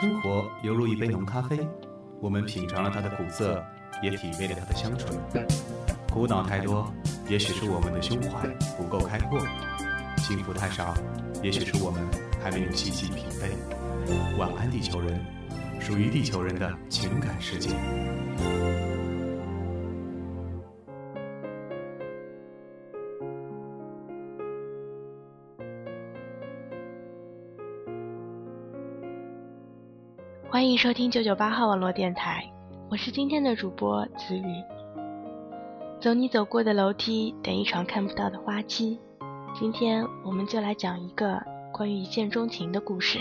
生活犹如一杯浓咖啡，我们品尝了它的苦涩，也体味了它的香醇。苦恼太多，也许是我们的胸怀不够开阔；幸福太少，也许是我们还没有细细品味。晚安，地球人，属于地球人的情感世界。欢迎收听九九八号网络电台，我是今天的主播子雨。走你走过的楼梯，等一场看不到的花期。今天我们就来讲一个关于一见钟情的故事。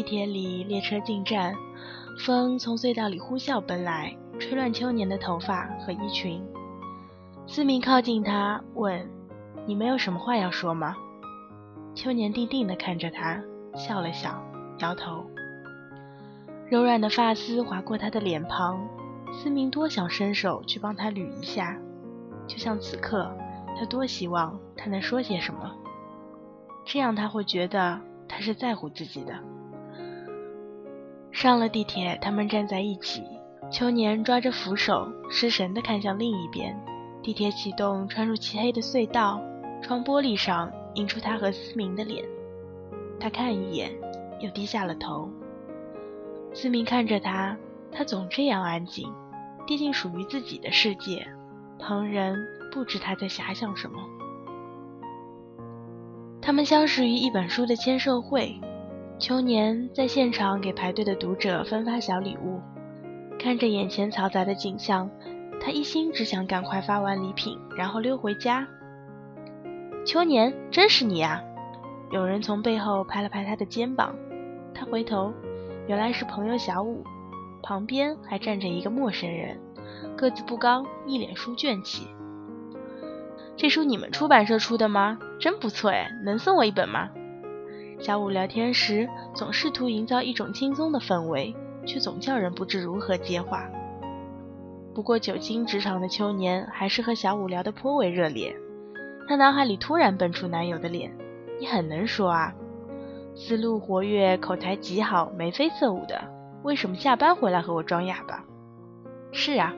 地铁里，列车进站，风从隧道里呼啸奔来，吹乱秋年的头发和衣裙。思明靠近他，问：“你没有什么话要说吗？”秋年定定地看着他，笑了笑，摇头。柔软的发丝划过他的脸庞，思明多想伸手去帮他捋一下，就像此刻，他多希望他能说些什么，这样他会觉得他是在乎自己的。上了地铁，他们站在一起。秋年抓着扶手，失神地看向另一边。地铁启动，穿入漆黑的隧道，窗玻璃上映出他和思明的脸。他看一眼，又低下了头。思明看着他，他总这样安静，跌进属于自己的世界，旁人不知他在遐想什么。他们相识于一本书的签售会。秋年在现场给排队的读者分发小礼物，看着眼前嘈杂的景象，他一心只想赶快发完礼品，然后溜回家。秋年，真是你啊！有人从背后拍了拍他的肩膀，他回头，原来是朋友小五，旁边还站着一个陌生人，个子不高，一脸书卷气。这书你们出版社出的吗？真不错哎，能送我一本吗？小五聊天时总试图营造一种轻松的氛围，却总叫人不知如何接话。不过久经职场的秋年还是和小五聊得颇为热烈。他脑海里突然蹦出男友的脸：“你很能说啊，思路活跃，口才极好，眉飞色舞的。为什么下班回来和我装哑巴？”“是啊，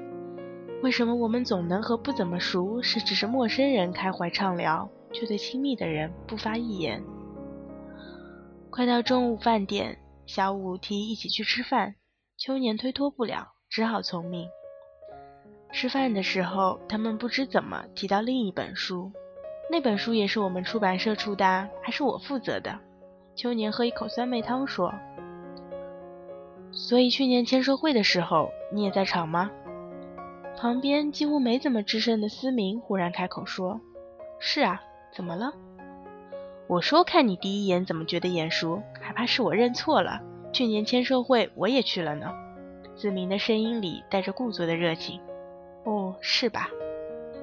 为什么我们总能和不怎么熟，甚至是陌生人开怀畅聊，却对亲密的人不发一言？”快到中午饭点，小五提议一起去吃饭，秋年推脱不了，只好从命。吃饭的时候，他们不知怎么提到另一本书，那本书也是我们出版社出的，还是我负责的。秋年喝一口酸梅汤说：“所以去年签售会的时候，你也在场吗？”旁边几乎没怎么吱声的思明忽然开口说：“是啊，怎么了？”我说看你第一眼怎么觉得眼熟，还怕是我认错了？去年签售会我也去了呢。子明的声音里带着故作的热情。哦，是吧？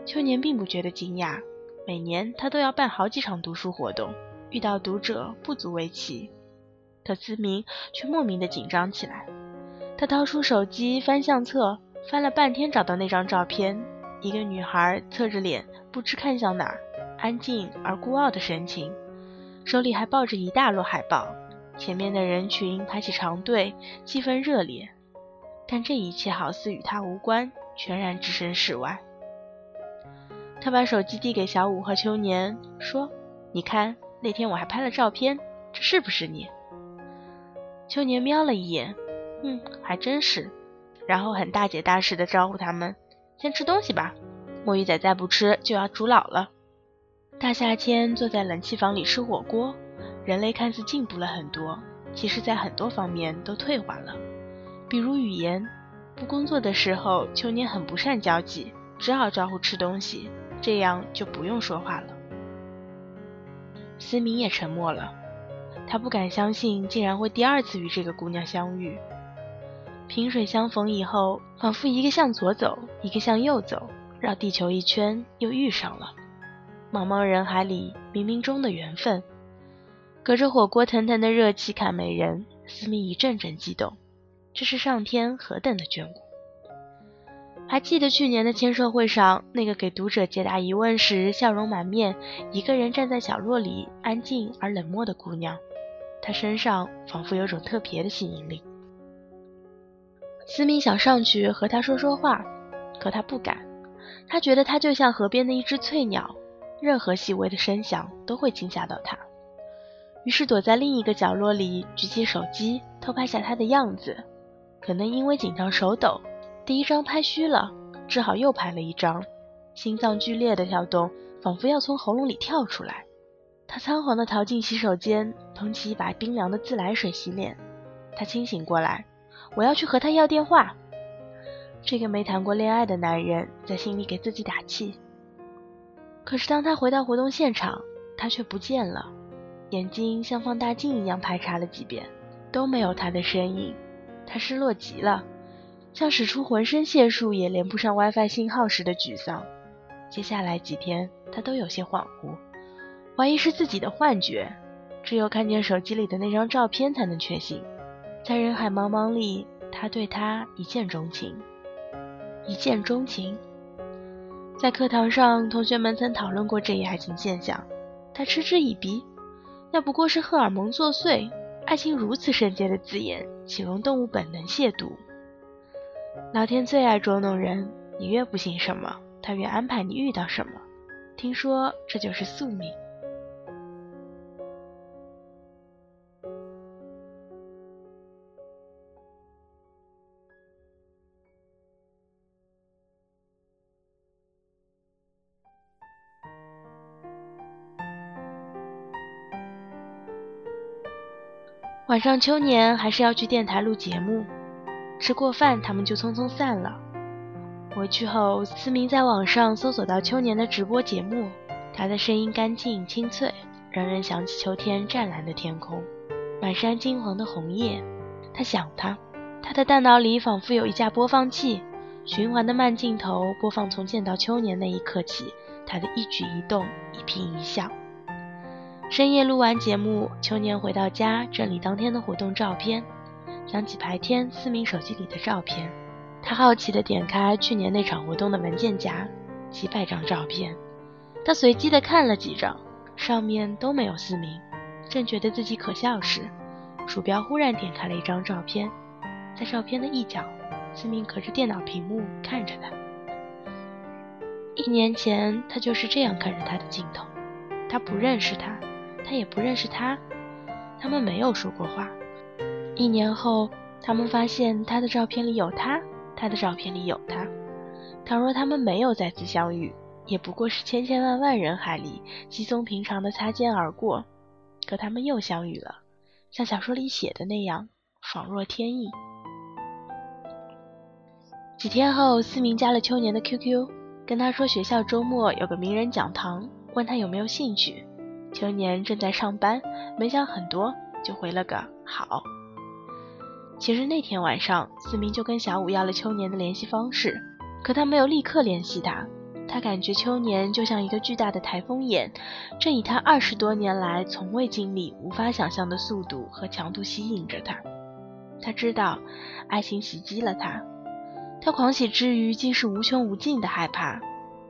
秋年并不觉得惊讶，每年他都要办好几场读书活动，遇到读者不足为奇。可子明却莫名的紧张起来。他掏出手机翻相册，翻了半天找到那张照片，一个女孩侧着脸，不知看向哪儿，安静而孤傲的神情。手里还抱着一大摞海报，前面的人群排起长队，气氛热烈。但这一切好似与他无关，全然置身事外。他把手机递给小五和秋年，说：“你看，那天我还拍了照片，这是不是你？”秋年瞄了一眼，嗯，还真是。然后很大姐大势的招呼他们：“先吃东西吧，墨鱼仔再不吃就要煮老了。”大夏天坐在冷气房里吃火锅，人类看似进步了很多，其实在很多方面都退化了。比如语言，不工作的时候，秋年很不善交际，只好招呼吃东西，这样就不用说话了。思明也沉默了，他不敢相信竟然会第二次与这个姑娘相遇。萍水相逢以后，仿佛一个向左走，一个向右走，绕地球一圈，又遇上了。茫茫人海里，冥冥中的缘分。隔着火锅腾腾的热气看美人，思明一阵阵激动。这是上天何等的眷顾！还记得去年的签售会上，那个给读者解答疑问时笑容满面、一个人站在角落里安静而冷漠的姑娘，她身上仿佛有种特别的吸引力。思明想上去和她说说话，可她不敢。她觉得她就像河边的一只翠鸟，任何细微的声响都会惊吓到他。于是躲在另一个角落里，举起手机偷拍下他的样子。可能因为紧张手抖。第一张拍虚了，只好又拍了一张，心脏剧烈的跳动，仿佛要从喉咙里跳出来。他仓皇地逃进洗手间，捧起一把冰凉的自来水洗脸。他清醒过来，我要去和他要电话。这个没谈过恋爱的男人在心里给自己打气。可是当他回到活动现场，他却不见了，眼睛像放大镜一样排查了几遍，都没有他的身影。他失落极了。像使出浑身解数也连不上 WiFi 信号时的沮丧。接下来几天，他都有些恍惚，怀疑是自己的幻觉。只有看见手机里的那张照片，才能确信，在人海茫茫里，他对她一见钟情。一见钟情。在课堂上，同学们曾讨论过这一爱情现象，他嗤之以鼻。那不过是荷尔蒙作祟。爱情如此圣洁的字眼，岂容动物本能亵渎？老天最爱捉弄人，你越不信什么，他越安排你遇到什么。听说这就是宿命。晚上，秋年还是要去电台录节目。吃过饭，他们就匆匆散了。回去后，思明在网上搜索到秋年的直播节目，他的声音干净清脆，让人想起秋天湛蓝的天空，满山金黄的红叶。他想他，他的大脑里仿佛有一架播放器，循环的慢镜头播放从见到秋年那一刻起，他的一举一动、一颦一笑。深夜录完节目，秋年回到家整理当天的活动照片。想起白天思明手机里的照片，他好奇地点开去年那场活动的文件夹，几百张照片。他随机地看了几张，上面都没有思明。正觉得自己可笑时，鼠标忽然点开了一张照片，在照片的一角，思明隔着电脑屏幕看着他。一年前，他就是这样看着他的镜头。他不认识他，他也不认识他，他们没有说过话。一年后，他们发现他的照片里有他，他的照片里有他。倘若他们没有再次相遇，也不过是千千万万人海里稀松平常的擦肩而过。可他们又相遇了，像小说里写的那样，仿若天意。几天后，思明加了秋年的 QQ，跟他说学校周末有个名人讲堂，问他有没有兴趣。秋年正在上班，没想很多，就回了个好。其实那天晚上，思明就跟小五要了秋年的联系方式，可他没有立刻联系他。他感觉秋年就像一个巨大的台风眼，正以他二十多年来从未经历、无法想象的速度和强度吸引着他。他知道，爱情袭击了他。他狂喜之余，竟是无穷无尽的害怕。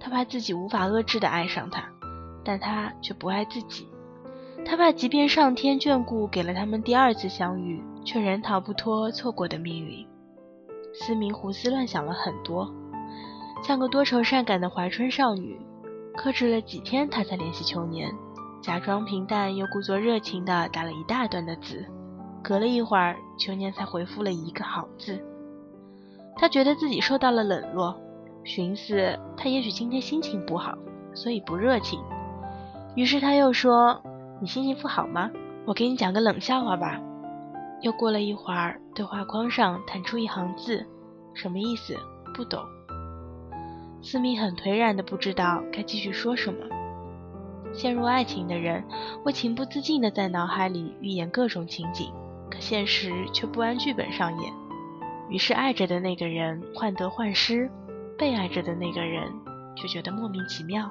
他怕自己无法遏制的爱上他，但他却不爱自己。他怕，即便上天眷顾，给了他们第二次相遇。却仍逃不脱错过的命运。思明胡思乱想了很多，像个多愁善感的怀春少女，克制了几天，他才联系秋年，假装平淡又故作热情地打了一大段的字。隔了一会儿，秋年才回复了一个好字。他觉得自己受到了冷落，寻思他也许今天心情不好，所以不热情。于是他又说：“你心情不好吗？我给你讲个冷笑话吧。”又过了一会儿，对话框上弹出一行字，什么意思？不懂。思明很颓然的不知道该继续说什么。陷入爱情的人会情不自禁的在脑海里预演各种情景，可现实却不按剧本上演。于是爱着的那个人患得患失，被爱着的那个人却觉得莫名其妙，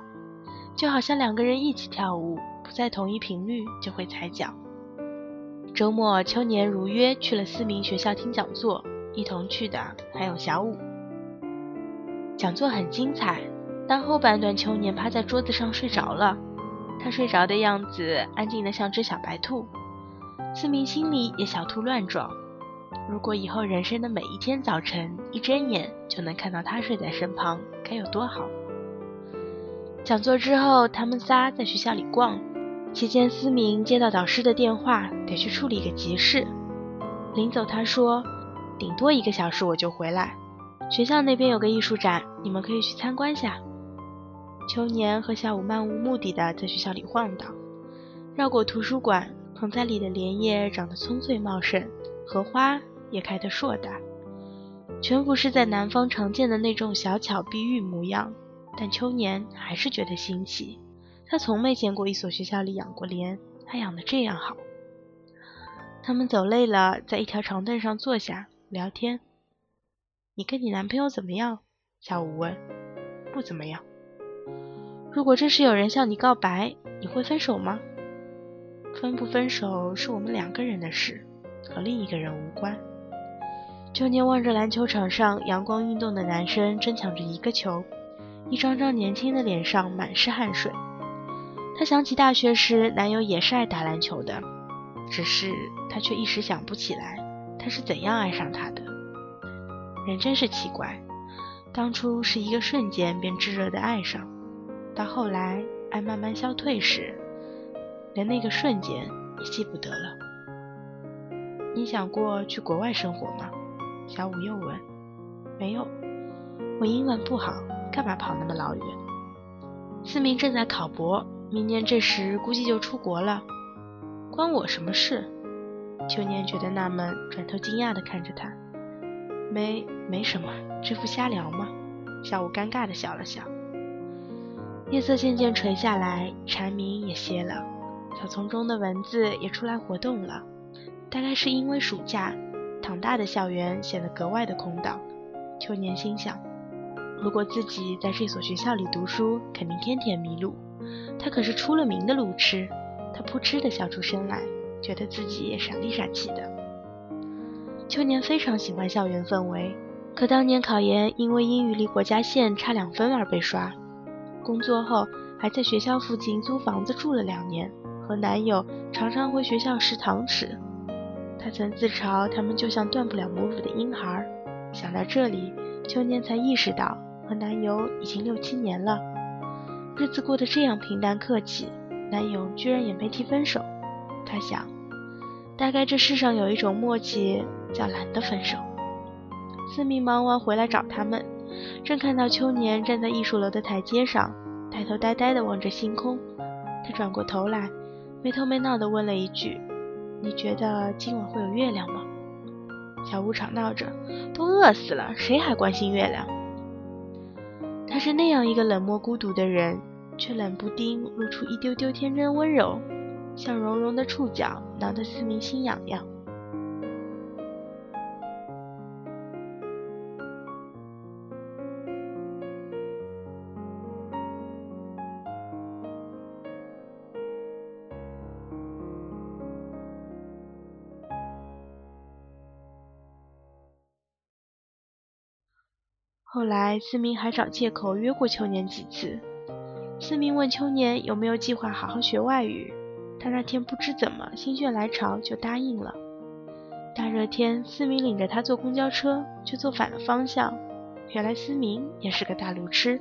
就好像两个人一起跳舞，不在同一频率就会踩脚。周末，秋年如约去了思明学校听讲座，一同去的还有小五。讲座很精彩，但后半段秋年趴在桌子上睡着了。他睡着的样子安静的像只小白兔，思明心里也小兔乱撞。如果以后人生的每一天早晨一睁眼就能看到他睡在身旁，该有多好！讲座之后，他们仨在学校里逛。期间，思明接到导师的电话，得去处理一个急事。临走，他说：“顶多一个小时我就回来。学校那边有个艺术展，你们可以去参观下。”秋年和小五漫无目的的在学校里晃荡，绕过图书馆，盆栽里的莲叶长得葱翠茂盛，荷花也开得硕大，全不是在南方常见的那种小巧碧玉模样。但秋年还是觉得新奇，他从没见过一所学校里养过莲，还养得这样好。他们走累了，在一条长凳上坐下聊天。你跟你男朋友怎么样？小五问。不怎么样。如果这时有人向你告白，你会分手吗？分不分手是我们两个人的事，和另一个人无关。秋年望着篮球场上阳光运动的男生争抢着一个球。一张张年轻的脸上满是汗水，她想起大学时男友也是爱打篮球的，只是她却一时想不起来他是怎样爱上他的。人真是奇怪，当初是一个瞬间便炙热的爱上，到后来爱慢慢消退时，连那个瞬间也记不得了。你想过去国外生活吗？小五又问。没有，我英文不好。干嘛跑那么老远？思明正在考博，明年这时估计就出国了，关我什么事？秋年觉得纳闷，转头惊讶地看着他，没没什么，这不瞎聊吗？小五尴尬地笑了笑。夜色渐渐垂下来，蝉鸣也歇了，草丛中的蚊子也出来活动了。大概是因为暑假，唐大的校园显得格外的空荡。秋年心想。如果自己在这所学校里读书，肯定天天迷路。他可是出了名的路痴。他扑哧地笑出声来，觉得自己也傻里傻气的。秋年非常喜欢校园氛围，可当年考研因为英语离国家线差两分而被刷。工作后还在学校附近租房子住了两年，和男友常常回学校食堂吃。他曾自嘲他们就像断不了母乳的婴孩。想到这里，秋年才意识到。和男友已经六七年了，日子过得这样平淡客气，男友居然也没提分手。她想，大概这世上有一种默契，叫懒得分手。四明忙完回来找他们，正看到秋年站在艺术楼的台阶上，抬头呆呆地望着星空。他转过头来，没头没脑地问了一句：“你觉得今晚会有月亮吗？”小吴吵闹着：“都饿死了，谁还关心月亮？”他是那样一个冷漠孤独的人，却冷不丁露出一丢丢天真温柔，像绒绒的触角，挠得思明心痒痒。后来，思明还找借口约过秋年几次。思明问秋年有没有计划好好学外语，他那天不知怎么心血来潮就答应了。大热天，思明领着他坐公交车，却坐反了方向。原来思明也是个大路痴。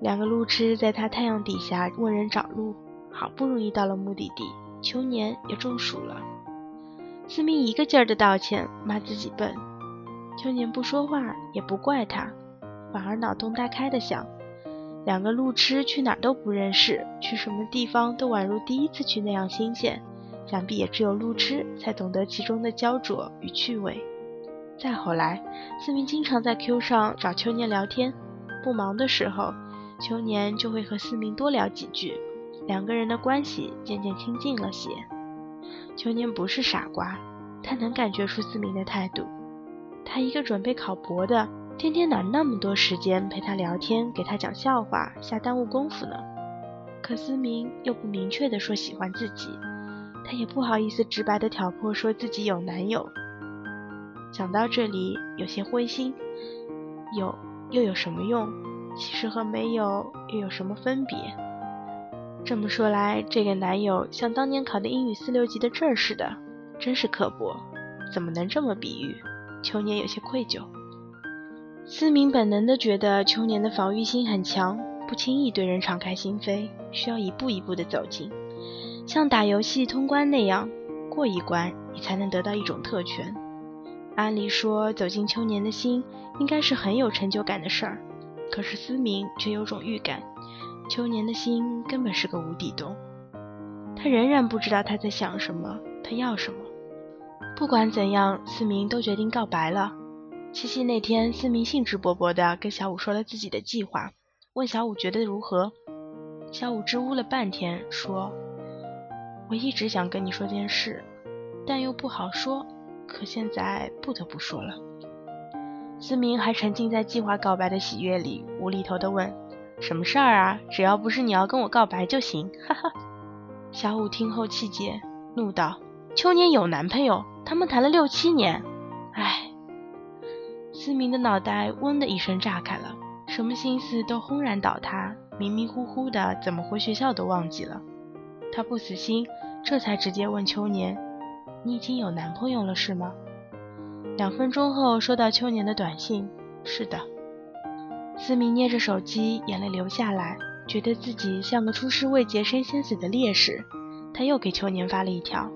两个路痴在他太阳底下问人找路，好不容易到了目的地，秋年也中暑了。思明一个劲儿的道歉，骂自己笨。秋年不说话，也不怪他，反而脑洞大开的想：两个路痴去哪儿都不认识，去什么地方都宛如第一次去那样新鲜，想必也只有路痴才懂得其中的焦灼与趣味。再后来，思明经常在 Q 上找秋年聊天，不忙的时候，秋年就会和思明多聊几句，两个人的关系渐渐亲近了些。秋年不是傻瓜，他能感觉出思明的态度。他一个准备考博的，天天哪那么多时间陪他聊天，给他讲笑话，瞎耽误功夫呢？可思明又不明确的说喜欢自己，他也不好意思直白的挑破说自己有男友。想到这里，有些灰心，有又有什么用？其实和没有又有什么分别？这么说来，这个男友像当年考的英语四六级的证似的，真是刻薄。怎么能这么比喻？秋年有些愧疚。思明本能的觉得秋年的防御心很强，不轻易对人敞开心扉，需要一步一步的走近，像打游戏通关那样，过一关你才能得到一种特权。按理说，走进秋年的心应该是很有成就感的事儿，可是思明却有种预感，秋年的心根本是个无底洞。他仍然不知道他在想什么，他要什么。不管怎样，思明都决定告白了。七夕那天，思明兴致勃勃地跟小五说了自己的计划，问小五觉得如何。小五支吾了半天，说：“我一直想跟你说件事，但又不好说，可现在不得不说了。”思明还沉浸在计划告白的喜悦里，无厘头地问：“什么事儿啊？只要不是你要跟我告白就行。”哈哈。小五听后气结，怒道：“秋年有男朋友，他们谈了六七年，唉。”思明的脑袋嗡的一声炸开了，什么心思都轰然倒塌，迷迷糊糊的，怎么回学校都忘记了。他不死心，这才直接问秋年：“你已经有男朋友了是吗？”两分钟后收到秋年的短信：“是的。”思明捏着手机，眼泪流下来，觉得自己像个出师未捷身先死的烈士。他又给秋年发了一条：“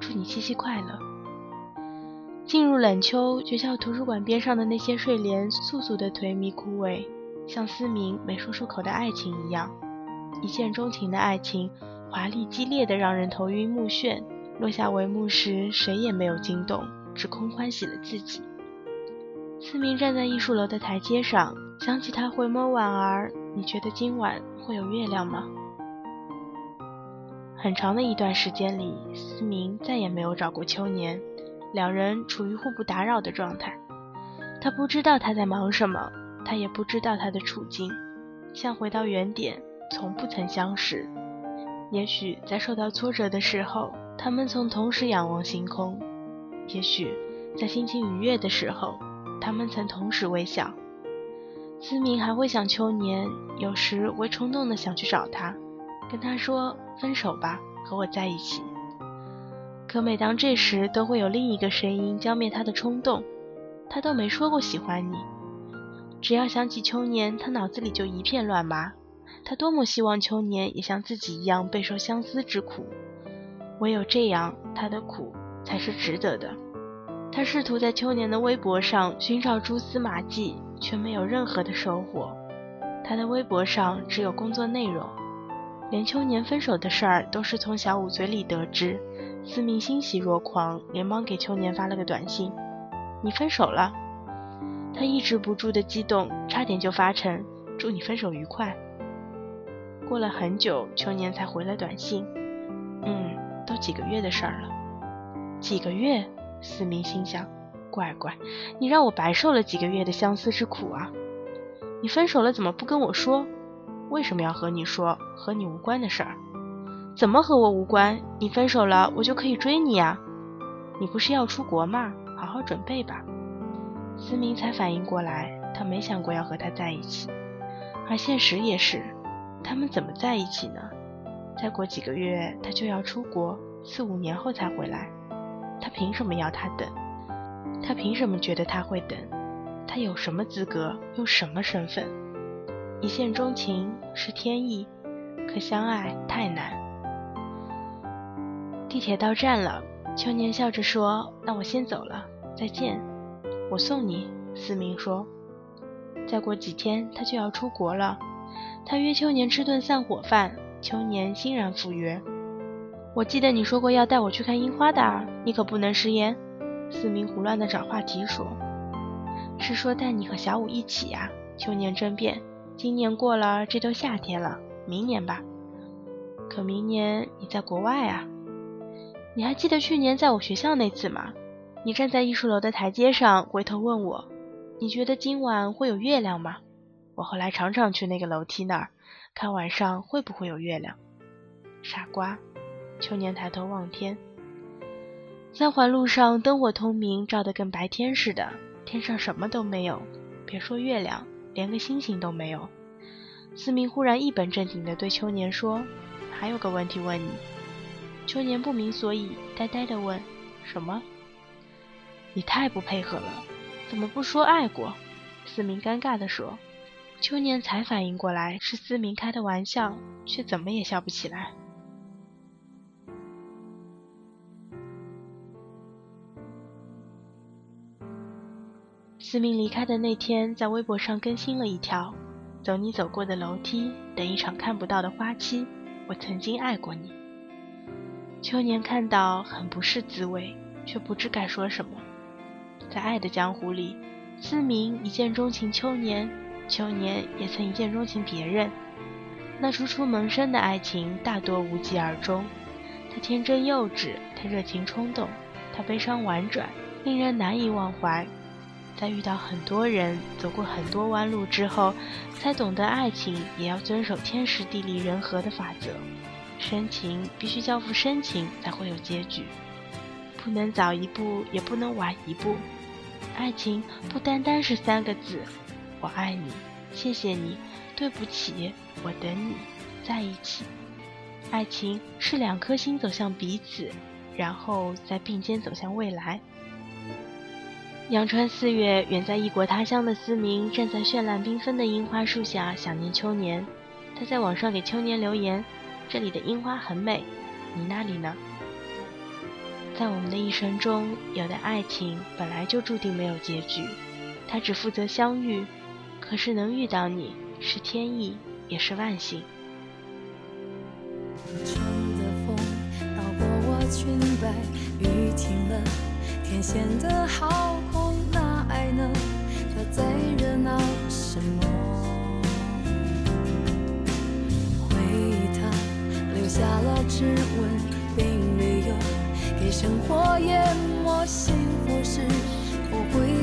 祝你七夕快乐。”进入冷秋，学校图书馆边上的那些睡莲簌簌的颓靡枯萎，像思明没说出口的爱情一样。一见钟情的爱情，华丽激烈的让人头晕目眩。落下帷幕时，谁也没有惊动，只空欢喜了自己。思明站在艺术楼的台阶上，想起他回眸婉儿：“你觉得今晚会有月亮吗？”很长的一段时间里，思明再也没有找过秋年。两人处于互不打扰的状态，他不知道他在忙什么，他也不知道他的处境，像回到原点，从不曾相识。也许在受到挫折的时候，他们曾同时仰望星空；也许在心情愉悦的时候，他们曾同时微笑。思明还会想秋年，有时会冲动的想去找他，跟他说分手吧，和我在一起。可每当这时，都会有另一个声音浇灭他的冲动。他都没说过喜欢你，只要想起秋年，他脑子里就一片乱麻。他多么希望秋年也像自己一样备受相思之苦，唯有这样，他的苦才是值得的。他试图在秋年的微博上寻找蛛丝马迹，却没有任何的收获。他的微博上只有工作内容，连秋年分手的事儿都是从小五嘴里得知。思明欣喜若狂，连忙给秋年发了个短信：“你分手了。”他抑制不住的激动，差点就发成“祝你分手愉快”。过了很久，秋年才回了短信：“嗯，都几个月的事儿了。”几个月？思明心想：“乖乖，你让我白受了几个月的相思之苦啊！你分手了怎么不跟我说？为什么要和你说和你无关的事儿？”怎么和我无关？你分手了，我就可以追你啊！你不是要出国吗？好好准备吧。思明才反应过来，他没想过要和他在一起，而现实也是，他们怎么在一起呢？再过几个月他就要出国，四五年后才回来，他凭什么要他等？他凭什么觉得他会等？他有什么资格？用什么身份？一见钟情是天意，可相爱太难。地铁到站了，秋年笑着说：“那我先走了，再见。”我送你。思明说：“再过几天他就要出国了，他约秋年吃顿散伙饭。”秋年欣然赴约。我记得你说过要带我去看樱花的，你可不能食言。思明胡乱的找话题说：“是说带你和小五一起呀？”秋年争辩：“今年过了，这都夏天了，明年吧。可明年你在国外啊。”你还记得去年在我学校那次吗？你站在艺术楼的台阶上，回头问我：“你觉得今晚会有月亮吗？”我后来常常去那个楼梯那儿，看晚上会不会有月亮。傻瓜，秋年抬头望天，三环路上灯火通明，照得跟白天似的。天上什么都没有，别说月亮，连个星星都没有。思明忽然一本正经地对秋年说：“还有个问题问你。”秋年不明所以，呆呆地问：“什么？”你太不配合了，怎么不说爱过？思明尴尬地说。秋年才反应过来是思明开的玩笑，却怎么也笑不起来。思明离开的那天，在微博上更新了一条：“走你走过的楼梯，等一场看不到的花期。我曾经爱过你。”秋年看到很不是滋味，却不知该说什么。在爱的江湖里，思明一见钟情秋年，秋年也曾一见钟情别人。那初出萌生的爱情大多无疾而终。他天真幼稚，他热情冲动，他悲伤婉转，令人难以忘怀。在遇到很多人、走过很多弯路之后，才懂得爱情也要遵守天时地利人和的法则。深情必须交付深情，才会有结局。不能早一步，也不能晚一步。爱情不单单是三个字：我爱你，谢谢你，对不起，我等你，在一起。爱情是两颗心走向彼此，然后再并肩走向未来。阳春四月，远在异国他乡的思明站在绚烂缤纷的樱花树下，想念秋年。他在网上给秋年留言：“这里的樱花很美，你那里呢？”在我们的一生中，有的爱情本来就注定没有结局，它只负责相遇。可是能遇到你，是天意，也是万幸。雨停了，天显得好下了指纹，并没有给生活淹没。幸福是不会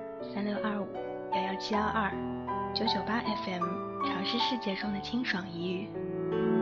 三六二五幺幺七幺二九九八 FM，潮湿世界中的清爽一隅。